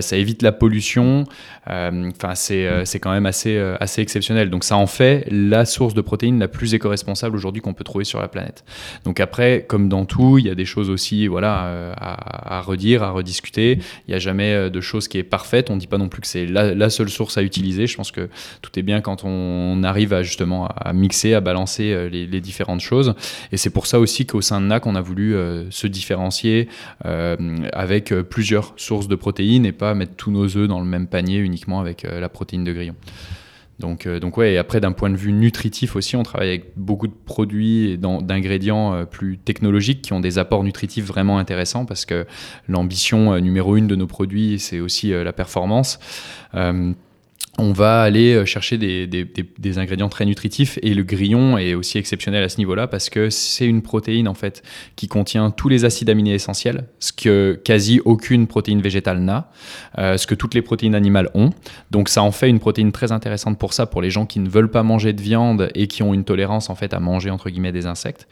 ça évite la pollution. Enfin, c'est quand même assez, assez exceptionnel. Donc ça en fait la source de protéines la plus éco-responsable aujourd'hui qu'on peut trouver sur la planète. Donc après, comme dans tout, il y a des choses aussi voilà, à, redire, à rediscuter. Il n'y a jamais de chose qui est parfaite. On ne dit pas non plus que c'est la, seule source à utiliser. Je pense que tout est bien quand on arrive à justement à mixer, à balancer les différentes choses. Et c'est pour ça aussi qu'au sein de NAC, on a voulu se différencier avec plusieurs sources de protéines et pas mettre tous nos œufs dans le même panier uniquement avec la protéine de grillon. Donc, donc ouais, et après d'un point de vue nutritif aussi, on travaille avec beaucoup de produits et d'ingrédients plus technologiques qui ont des apports nutritifs vraiment intéressants parce que l'ambition numéro une de nos produits, c'est aussi la performance on va aller euh, chercher des, ingrédients très nutritifs et le grillon est aussi exceptionnel à ce niveau-là parce que c'est une protéine en fait qui contient tous les acides aminés essentiels, ce que quasi aucune protéine végétale n'a, euh, ce que toutes les protéines animales ont. Donc ça en fait une protéine très intéressante pour ça, pour les gens qui ne veulent pas manger de viande et qui ont une tolérance en fait à manger entre guillemets des insectes.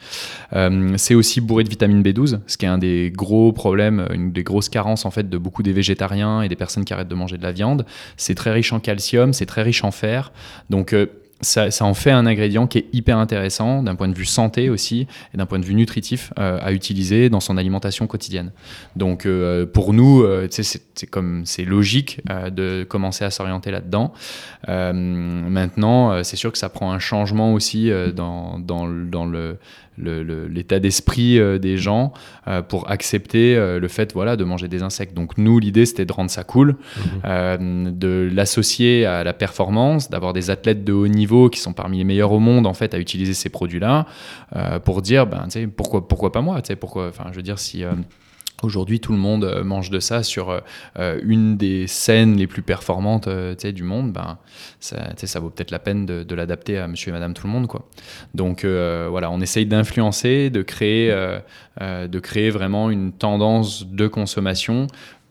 Euh, c'est aussi bourré de vitamine B12, ce qui est un des gros problèmes, une des grosses carences en fait de beaucoup des végétariens et des personnes qui arrêtent de manger de la viande. C'est très riche en calcium c'est très riche en fer. Donc euh, ça, en fait un ingrédient qui est hyper intéressant d'un point de vue santé aussi et d'un point de vue nutritif euh, à utiliser dans son alimentation quotidienne. Donc euh, pour nous, c'est comme c'est logique de commencer à s'orienter là-dedans. maintenant, c'est sûr que ça prend un changement aussi dans, dans, dans le l'état d'esprit euh, des gens euh, pour accepter euh, le fait voilà, de manger des insectes. Donc nous, l'idée, c'était de rendre ça cool, mhm. de l'associer à la performance, d'avoir des athlètes de haut niveau qui sont parmi les meilleurs au monde en fait à utiliser ces produits-là, pour dire ben, pourquoi, pourquoi pas moi pourquoi, enfin, Je veux dire, si Aujourd'hui, tout le monde euh, mange de ça sur euh, euh, une des scènes les plus performantes du monde. Ben, ça, vaut peut-être la peine de, l'adapter à monsieur et madame tout le monde. Quoi. Donc voilà, on essaye d'influencer, de, créer, de créer vraiment une tendance de consommation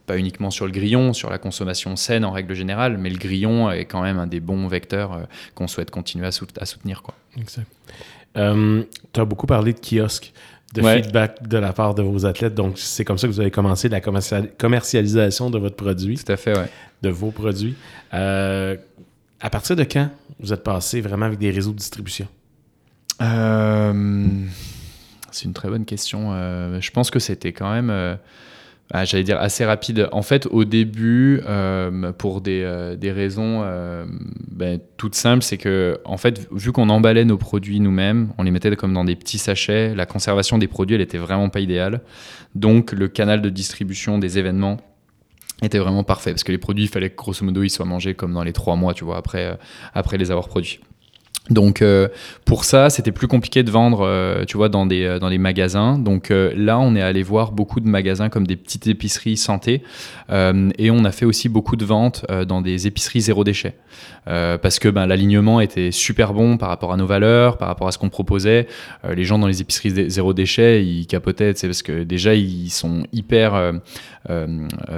pas uniquement sur le grillon, sur la consommation saine en règle générale, mais le grillon est quand même un des bons vecteurs qu'on souhaite continuer à, soutenir. Quoi.
Exact. tu as beaucoup parlé de kiosques de feedback de la part de vos athlètes. Donc, c'est comme ça que vous avez commencé la commercialisation de votre produit.
Tout à fait, oui.
De vos produits. Euh, à partir de quand vous êtes passé vraiment avec des réseaux de distribution?
Euh, c'est une très bonne question. Euh, je pense que c'était quand même ah, j'allais dire assez rapide. En fait, au début, euh, pour des, euh, des raisons euh, ben, toutes simples, c'est que, en fait, vu qu'on emballait nos produits nous-mêmes, on les mettait comme dans des petits sachets, la conservation des produits, elle était vraiment pas idéale. Donc, le canal de distribution des événements était vraiment parfait parce que les produits, il fallait que grosso modo ils soient mangés comme dans les trois mois, tu vois, après, après les avoir produits. Donc euh, pour ça, c'était plus compliqué de vendre, euh, tu vois, dans des euh, dans magasins. Donc là, on est allé voir beaucoup de magasins comme des petites épiceries santé, et on a fait aussi beaucoup de ventes dans des épiceries zéro déchet, parce que ben, l'alignement était super bon par rapport à nos valeurs, par rapport à ce qu'on proposait. les gens dans les épiceries zéro déchet, ils capotaient, c'est parce que déjà ils sont hyper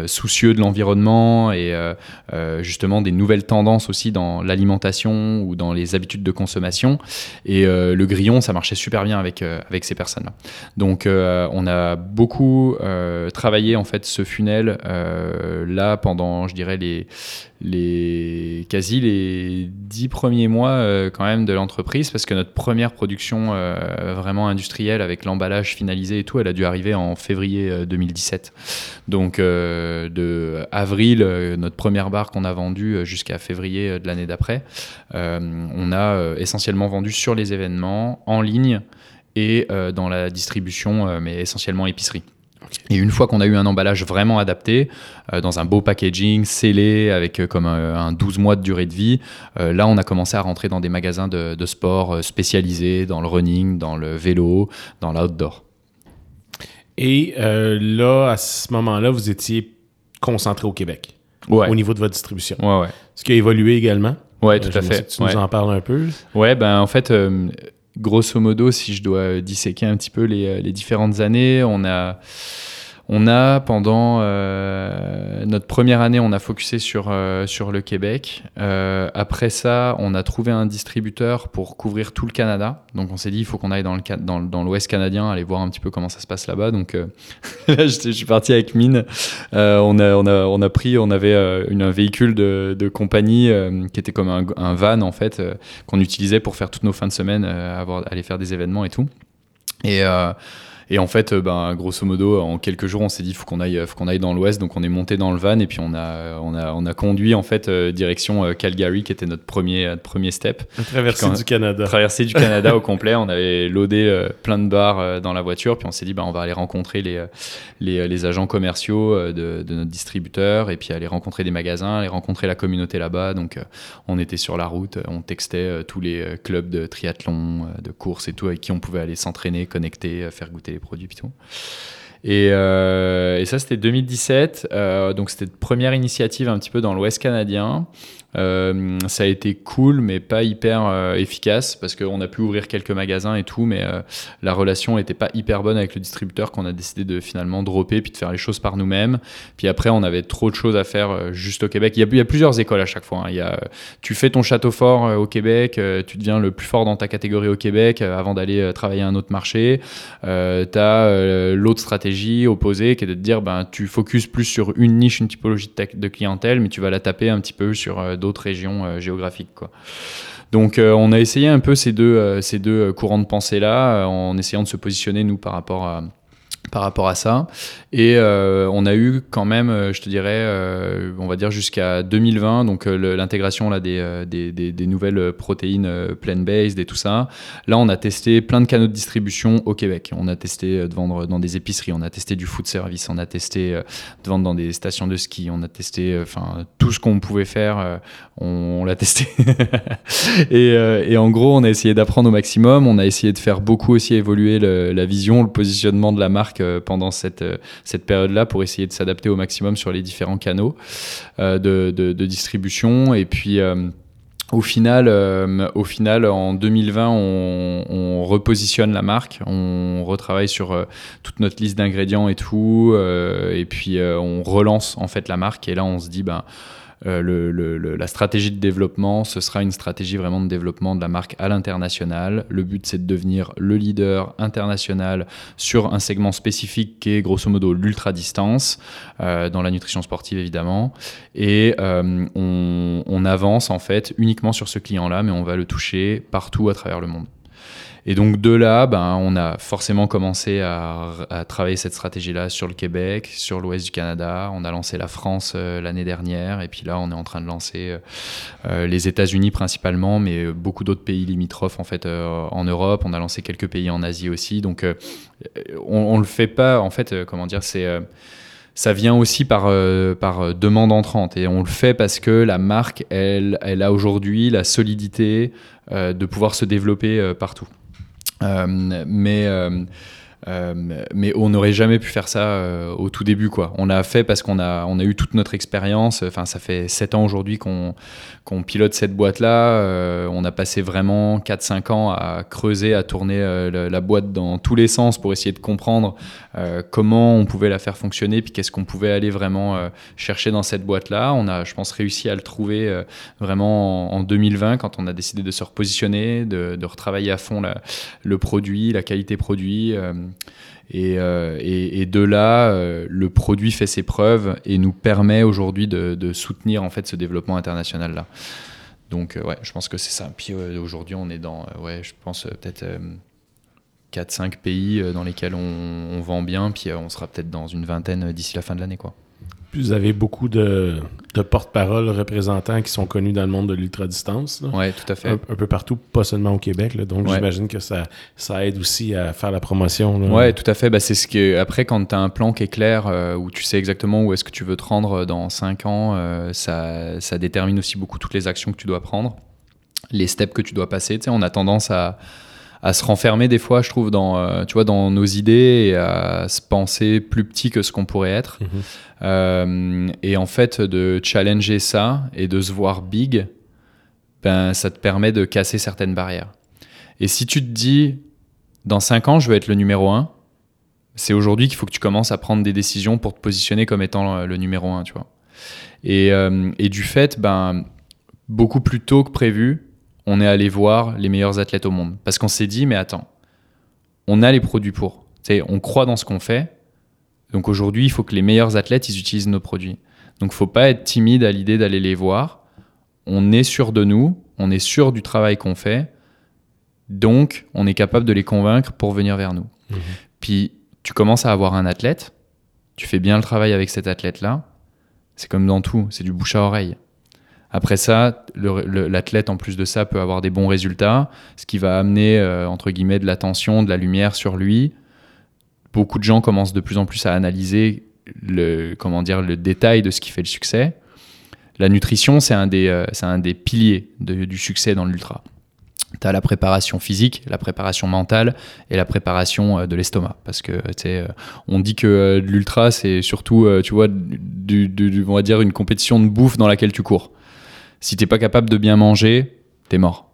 soucieux de l'environnement et justement des nouvelles tendances aussi dans l'alimentation ou dans les habitudes de consommation. Et euh, le grillon, ça marchait super bien avec, euh, ces personnes-là. Donc euh, on a beaucoup travaillé en fait ce funnel là pendant, je dirais, les, les quasi les dix premiers mois quand même de l'entreprise parce que notre première production vraiment industrielle avec l'emballage finalisé et tout, elle a dû arriver en février 2017. Donc de avril, notre première barre qu'on a vendue jusqu'à février de l'année d'après, on a euh, essentiellement vendu sur les événements, en ligne et euh, dans la distribution, euh, mais essentiellement épicerie. Et une fois qu'on a eu un emballage vraiment adapté, dans un beau packaging, scellé, avec comme un, 12 mois de durée de vie, là on a commencé à rentrer dans des magasins de, de, sport spécialisés, dans le running, dans le vélo, dans l'outdoor.
Et là, à ce moment-là, vous étiez concentré au Québec, au niveau de votre distribution.
Ouais, ouais.
Ce qui a évolué également.
Ouais, tout à fait.
Tu nous en parles un peu.
Ouais, ben en fait, euh, grosso modo, si je dois disséquer un petit peu les, euh, les différentes années, on a On a pendant euh, notre première année, on a focusé sur, euh, sur le Québec. Euh, après ça, on a trouvé un distributeur pour couvrir tout le Canada. Donc on s'est dit, il faut qu'on aille dans, le, dans, dans l'Ouest canadien, aller voir un petit peu comment ça se passe là-bas. Donc là, je, suis parti avec Mine. on, a, on, a, on a pris, on avait une, un véhicule de, de compagnie qui était comme un, un van en fait, qu'on utilisait pour faire toutes nos fins de semaine, avoir, aller faire des événements et tout. Et et en fait, euh, ben, grosso modo, en quelques jours, on s'est dit faut qu'on aille, faut qu'on aille dans l'Ouest. Donc on est monté dans le van et puis on a, on a, on a conduit en fait euh, direction euh, Calgary, qui était notre premier, premier step.
Traversée du Canada.
Traversée du Canada au complet. On avait loadé plein de bars dans la voiture, puis on s'est dit ben, on va aller rencontrer les, les, les agents commerciaux de, de, notre distributeur et puis aller rencontrer des magasins, aller rencontrer la communauté là-bas. Donc on était sur la route, on textait tous les clubs de triathlon, de course et tout, avec qui on pouvait aller s'entraîner, connecter, faire goûter produits Python. Et, euh, et, ça, c'était 2017. Euh, donc, c'était première initiative un petit peu dans l'Ouest canadien. Euh, ça a été cool, mais pas hyper euh, efficace parce qu'on a pu ouvrir quelques magasins et tout, mais euh, la relation n'était pas hyper bonne avec le distributeur qu'on a décidé de finalement dropper puis de faire les choses par nous-mêmes. Puis après, on avait trop de choses à faire juste au Québec. Il y a, plusieurs écoles à chaque fois. Hein. Il y a, tu fais ton château fort au Québec, tu deviens le plus fort dans ta catégorie au Québec avant d'aller travailler un autre marché. tu as l'autre stratégie opposée qui est de te dire ben, tu focuses plus sur une niche, une typologie de, de clientèle, mais tu vas la taper un petit peu sur d'autres d'autres régions euh, géographiques. Donc euh, on a essayé un peu ces deux, euh, ces deux courants de pensée là en essayant de se positionner nous par rapport à par rapport à ça. Et euh, on a eu quand même, euh, je te dirais, euh, on va dire jusqu'à 2020, donc l'intégration des, des, des, nouvelles protéines plant-based et tout ça. Là, on a testé plein de canaux de distribution au Québec. On a testé de vendre dans des épiceries, on a testé du food service, on a testé de vendre dans des stations de ski, on a testé, enfin tout ce qu'on pouvait faire, on, l'a testé. et, en gros, on a essayé d'apprendre au maximum. On a essayé de faire beaucoup aussi évoluer la vision, le positionnement de la marque euh, pendant cette, euh, cette période-là pour essayer de s'adapter au maximum sur les différents canaux euh, de, distribution. Et puis au final, au final, en 2020, on, on, repositionne la marque, on retravaille sur toute notre liste d'ingrédients et tout, et puis on relance en fait la marque. Et là, on se dit, ben euh, la stratégie de développement, ce sera une stratégie vraiment de développement de la marque à l'international. Le but, c'est de devenir le leader international sur un segment spécifique qui est grosso modo l'ultra-distance, euh, dans la nutrition sportive évidemment. Et euh, on avance en fait uniquement sur ce client-là, mais on va le toucher partout à travers le monde. Et donc de là, ben, on a forcément commencé à, travailler cette stratégie-là sur le Québec, sur l'ouest du Canada. On a lancé la France euh, l'année dernière, et puis là, on est en train de lancer euh, euh, les États-Unis principalement, mais beaucoup d'autres pays limitrophes en fait en Europe. On a lancé quelques pays en Asie aussi. Donc on, on le fait pas, en fait, comment dire, c'est ça vient aussi par, par demande entrante. Et on le fait parce que la marque, elle, elle a aujourd'hui la solidité de pouvoir se développer partout. Euh, mais euh, euh, mais on n'aurait jamais pu faire ça au tout début. Quoi. On l'a fait parce qu'on a, on a eu toute notre expérience. Enfin, ça fait 7 ans aujourd'hui qu'on qu'on pilote cette boîte-là. Euh, on a passé vraiment 4-5 ans à creuser, à tourner euh, la, boîte dans tous les sens pour essayer de comprendre euh, comment on pouvait la faire fonctionner, puis qu'est-ce qu'on pouvait aller vraiment chercher dans cette boîte-là. On a, je pense, réussi à le trouver vraiment en, 2020 quand on a décidé de se repositionner, de, de retravailler à fond la, le produit, la qualité produit. Euh, et, de là, euh, le produit fait ses preuves et nous permet aujourd'hui de, soutenir en fait ce développement international là. Donc euh, ouais, je pense que c'est ça. Puis aujourd'hui, on est dans, ouais, je pense peut-être 4-5 pays dans lesquels on, on, vend bien, puis on sera peut-être dans une vingtaine d'ici la fin de l'année quoi.
Vous avez beaucoup de, de porte-parole représentants qui sont connus dans le monde de l'ultra-distance.
Oui, tout à fait.
Un, peu partout, pas seulement au Québec. donc, j'imagine que ça, ça aide aussi à faire la promotion.
Oui, tout à fait. Ben, c'est ce que, après, quand tu as un plan qui est clair, euh, où tu sais exactement où est-ce que tu veux te rendre dans 5 ans, euh, ça, ça détermine aussi beaucoup toutes les actions que tu dois prendre, les steps que tu dois passer. Tu sais, on a tendance à à se renfermer des fois, je trouve, dans, euh, tu vois, dans nos idées et à se penser plus petit que ce qu'on pourrait être. Mhm. Euh, et en fait, de challenger ça et de se voir big, ben, ça te permet de casser certaines barrières. Et si tu te dis, dans 5 ans, je veux être le numéro 1, c'est aujourd'hui qu'il faut que tu commences à prendre des décisions pour te positionner comme étant le numéro un, tu vois. Et, et du fait, ben, beaucoup plus tôt que prévu, on est allé voir les meilleurs athlètes au monde. Parce qu'on s'est dit, mais attends, on a les produits pour. on croit dans ce qu'on fait. Donc aujourd'hui, il faut que les meilleurs athlètes, ils utilisent nos produits. Donc faut pas être timide à l'idée d'aller les voir. On est sûr de nous, on est sûr du travail qu'on fait. Donc, on est capable de les convaincre pour venir vers nous. Mhm. Puis, tu commences à avoir un athlète, tu fais bien le travail avec cet athlète-là. C'est comme dans tout, c'est du bouche à oreille. Après ça, l'athlète, en plus de ça, peut avoir des bons résultats, ce qui va amener, euh, entre guillemets, de l'attention, de la lumière sur lui. Beaucoup de gens commencent de plus en plus à analyser le, comment dire, le détail de ce qui fait le succès. La nutrition, c'est un, des, euh, un des piliers du succès dans l'ultra. Tu as la préparation physique, la préparation mentale et la préparation euh, de l'estomac. Parce que, on dit que l'ultra, c'est surtout, tu vois, on va dire une compétition de bouffe dans laquelle tu cours. Si t'es pas capable de bien manger, t'es mort.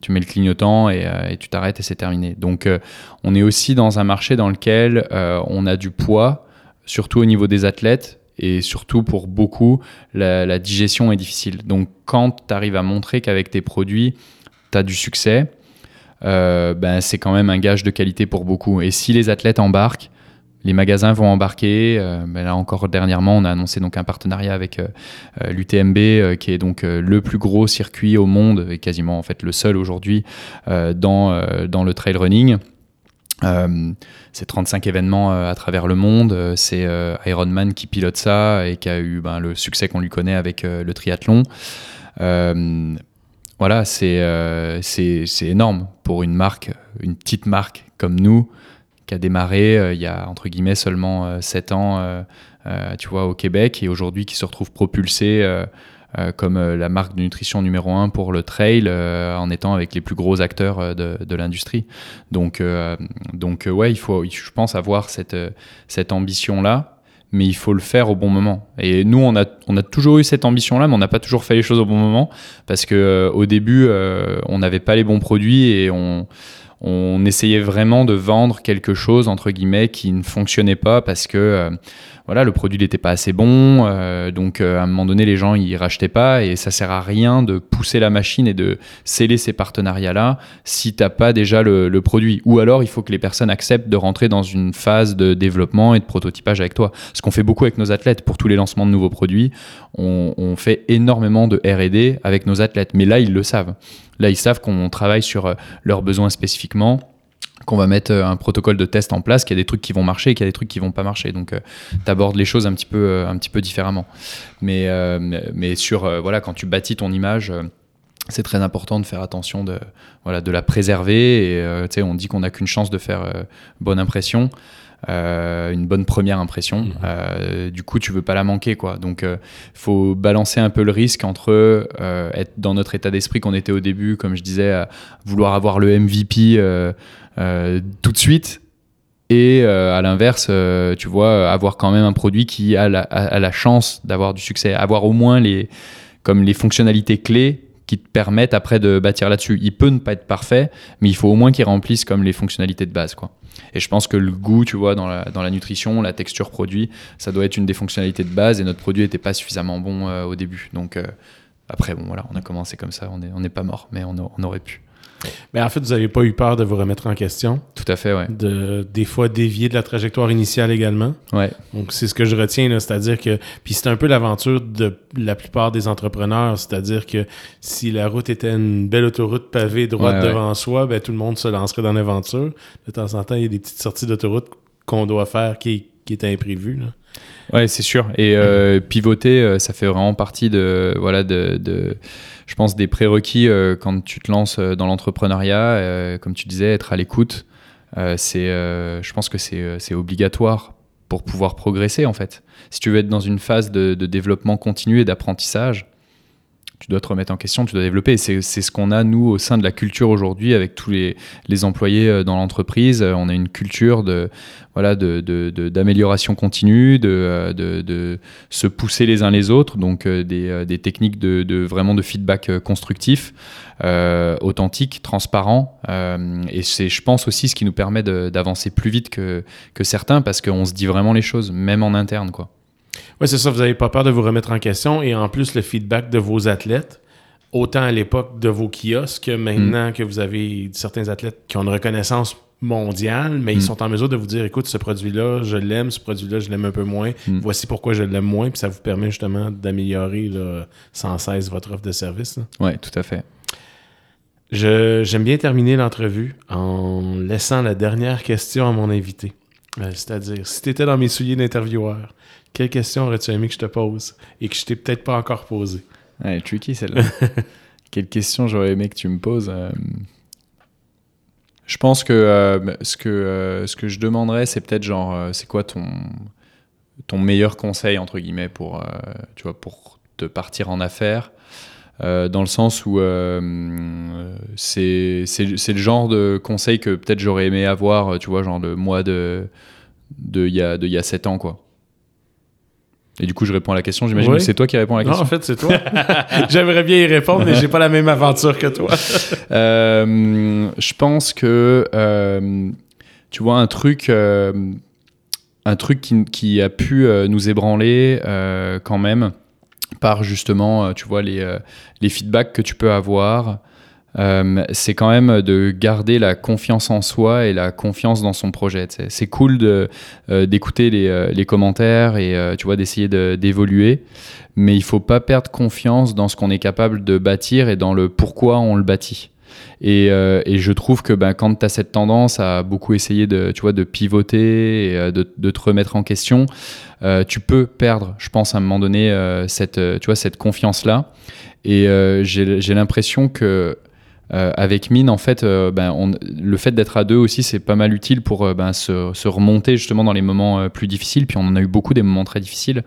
Tu mets le clignotant et, euh, tu t'arrêtes et c'est terminé. Donc, euh, on est aussi dans un marché dans lequel euh, on a du poids, surtout au niveau des athlètes et surtout pour beaucoup, la, digestion est difficile. Donc, quand tu arrives à montrer qu'avec tes produits, tu as du succès, ben, c'est quand même un gage de qualité pour beaucoup. Et si les athlètes embarquent, les magasins vont embarquer. Euh, mais là encore dernièrement, on a annoncé donc un partenariat avec euh, euh, l'UTMB, qui est donc le plus gros circuit au monde et quasiment en fait le seul aujourd'hui dans, le trail running. c'est 35 événements à travers le monde. C'est Ironman qui pilote ça et qui a eu ben, le succès qu'on lui connaît avec le triathlon. voilà, c'est c'est énorme pour une marque, une petite marque comme nous, qui a démarré euh, il y a entre guillemets seulement 7 euh, ans, euh, tu vois, au Québec et aujourd'hui qui se retrouve propulsé comme la marque de nutrition numéro 1 pour le trail en étant avec les plus gros acteurs de, l'industrie. Donc, donc ouais, il faut, je pense, avoir cette, cette ambition-là, mais il faut le faire au bon moment. Et nous, on a, on a toujours eu cette ambition-là, mais on n'a pas toujours fait les choses au bon moment parce que au début, on n'avait pas les bons produits et on on essayait vraiment de vendre quelque chose entre guillemets qui ne fonctionnait pas parce que euh, voilà le produit n'était pas assez bon euh, donc euh, à un moment donné les gens ils rachetaient pas et ça sert à rien de pousser la machine et de sceller ces partenariats là si t'as pas déjà le, produit. Ou alors il faut que les personnes acceptent de rentrer dans une phase de développement et de prototypage avec toi. Ce qu'on fait beaucoup avec nos athlètes. Pour tous les lancements de nouveaux produits on, on fait énormément de R&D avec nos athlètes. Mais là ils le savent. Là, ils savent qu'on travaille sur euh, leurs besoins spécifiquement qu'on va mettre euh, un protocole de test en place, qu'il y a des trucs qui vont marcher et qu'il y a des trucs qui vont pas marcher. Donc, euh, tu abordes les choses un petit peu, un petit peu différemment. Mais, mais sur, voilà, quand tu bâtis ton image, c'est très important de faire attention de, voilà, de la préserver. Et on dit qu'on n'a qu'une chance de faire bonne impression. Euh, une bonne première impression. Euh, du coup, tu veux pas la manquer, quoi. Donc, il euh, faut balancer un peu le risque entre être dans notre état d'esprit qu'on était au début, comme je disais, à vouloir avoir le MVP tout de suite. Et à l'inverse, tu vois, avoir quand même un produit qui a la, chance d'avoir du succès, avoir au moins les, comme les fonctionnalités clés qui te permettent après de bâtir là-dessus. Il peut ne pas être parfait, mais il faut au moins qu'il remplisse comme les fonctionnalités de base, quoi. Et je pense que le goût, tu vois, dans la, dans la nutrition, la texture produit, ça doit être une des fonctionnalités de base et notre produit n'était pas suffisamment bon euh, au début. Donc euh, après, bon, voilà, on a commencé comme ça, on n'est on pas mort, mais on aurait pu.
Mais en fait, vous n'avez pas eu peur de vous remettre en question.
Tout à fait, oui.
De, des fois, dévier de la trajectoire initiale également.
Ouais.
Donc, c'est ce que je retiens, c'est-à-dire que. Puis c'est un peu l'aventure de la plupart des entrepreneurs, c'est-à-dire que si la route était une belle autoroute pavée droite devant soi, ben, tout le monde se lancerait dans l'aventure. De temps en temps, il y a des petites sorties d'autoroute qu'on doit faire qui, qui est imprévues. Là.
Ouais, c'est sûr. Et euh, pivoter, euh, ça fait vraiment partie de. Voilà, de, de je pense, des prérequis euh, quand tu te lances dans l'entrepreneuriat. Comme tu disais, être à l'écoute, c'est, je pense que c'est obligatoire pour pouvoir progresser en fait. Si tu veux être dans une phase de, développement continu et d'apprentissage, tu dois te remettre en question, tu dois développer. C'est ce qu'on a, nous, au sein de la culture aujourd'hui, avec tous les, les employés euh, dans l'entreprise. Euh, on a une culture de voilà d'amélioration de, de, continue, de, de, se pousser les uns les autres, donc des, des techniques de, vraiment de feedback constructif, authentique, transparent. et c'est, je pense, aussi ce qui nous permet d'avancer plus vite que, que certains, parce qu'on se dit vraiment les choses, même en interne. quoi.
Oui, c'est ça, vous n'avez pas peur de vous remettre en question et en plus le feedback de vos athlètes, autant à l'époque de vos kiosques que maintenant mm. que vous avez certains athlètes qui ont une reconnaissance mondiale, mais ils mm. sont en mesure de vous dire écoute, ce produit-là, je l'aime, ce produit-là, je l'aime un peu moins, mm. voici pourquoi je l'aime moins, puis ça vous permet justement d'améliorer sans cesse votre offre de service.
Oui, tout à fait.
J'aime bien terminer l'entrevue en laissant la dernière question à mon invité. C'est-à-dire, si tu étais dans mes souliers d'intervieweur, quelle question aurais-tu aimé que je te pose et que je t'ai peut-être pas encore posée?
Ouais, tricky celle-là. quelle question j'aurais aimé que tu me poses? Euh? Je pense que, euh, ce, que euh, ce que je demanderais, c'est peut-être genre, c'est quoi ton, ton meilleur conseil, entre guillemets, pour, tu vois, pour te partir en affaires? Dans le sens où c'est le genre de conseil que peut-être j'aurais aimé avoir, tu vois, genre de moi de, de, il y a, de, y a 7 ans, quoi. Et du coup, je réponds à la question. J'imagine que c'est toi qui réponds à la question.
Non, en fait, c'est toi. J'aimerais bien y répondre, mais j'ai pas la même aventure que toi.
euh, je pense que euh, tu vois un truc, euh, un truc qui, qui a pu euh, nous ébranler euh, quand même par justement, tu vois les, les feedbacks que tu peux avoir. Euh, c'est quand même de garder la confiance en soi et la confiance dans son projet. C'est cool de euh, d'écouter les, euh, les, commentaires et tu vois d'essayer d'évoluer, mais il faut pas perdre confiance dans ce qu'on est capable de bâtir et dans le pourquoi on le bâtit. Et, et je trouve que ben, quand tu as cette tendance à beaucoup essayer de, tu vois, de pivoter et de, de te remettre en question, tu peux perdre, je pense, à un moment donné, cette, tu vois, cette confiance-là. Et j'ai l'impression que euh, avec Mine, en fait, euh, ben, le fait d'être à deux aussi, c'est pas mal utile pour euh, ben, se, remonter justement dans les moments plus difficiles. Puis on en a eu beaucoup des moments très difficiles.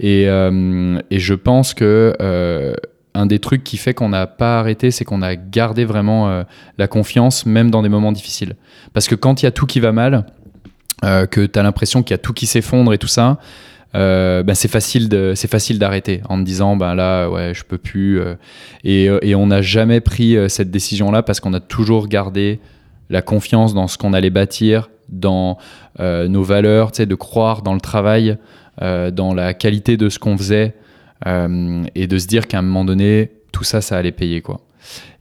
Et je pense que un des trucs qui fait qu'on n'a pas arrêté, c'est qu'on a gardé vraiment la confiance, même dans des moments difficiles. Parce que quand il y a tout qui va mal, que tu as l'impression qu'il y a tout qui s'effondre et tout ça, euh, bah, c'est facile d'arrêter en me disant ben là ouais je peux plus euh. et, euh, et, on n'a jamais pris cette décision là parce qu'on a toujours gardé la confiance dans ce qu'on allait bâtir dans nos valeurs de croire dans le travail dans la qualité de ce qu'on faisait et de se dire qu'à un moment donné tout ça ça allait payer quoi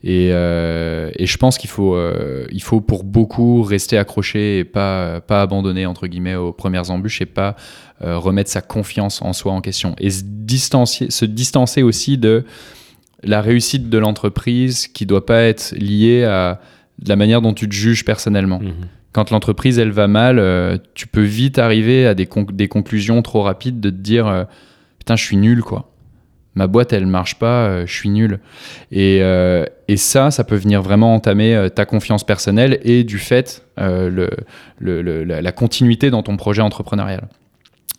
et, euh, et, je pense qu'il faut, euh, il faut pour beaucoup rester accroché et pas, pas abandonner entre guillemets aux premières embûches et pas euh, remettre sa confiance en soi en question. Et se distancier, se distancer aussi de la réussite de l'entreprise qui doit pas être liée à la manière dont tu te juges personnellement. Mmh. Quand l'entreprise elle va mal, tu peux vite arriver à des, des conclusions trop rapides de te dire putain je suis nul quoi ma boîte elle marche pas, euh, je suis nul. Et, euh, et, ça, ça peut venir vraiment entamer euh, ta confiance personnelle et du fait le, le, la, continuité dans ton projet entrepreneurial.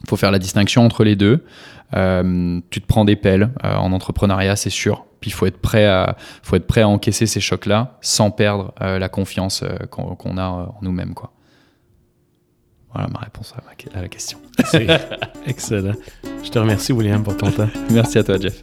Il faut faire la distinction entre les deux. tu te prends des pelles en entrepreneuriat, c'est sûr. Puis il faut être prêt à, faut être prêt à encaisser ces chocs-là sans perdre la confiance qu'on a en nous-mêmes, quoi. Voilà ma réponse à, la question.
Excellent. Je te remercie, William, pour ton temps.
Merci à toi, Jeff.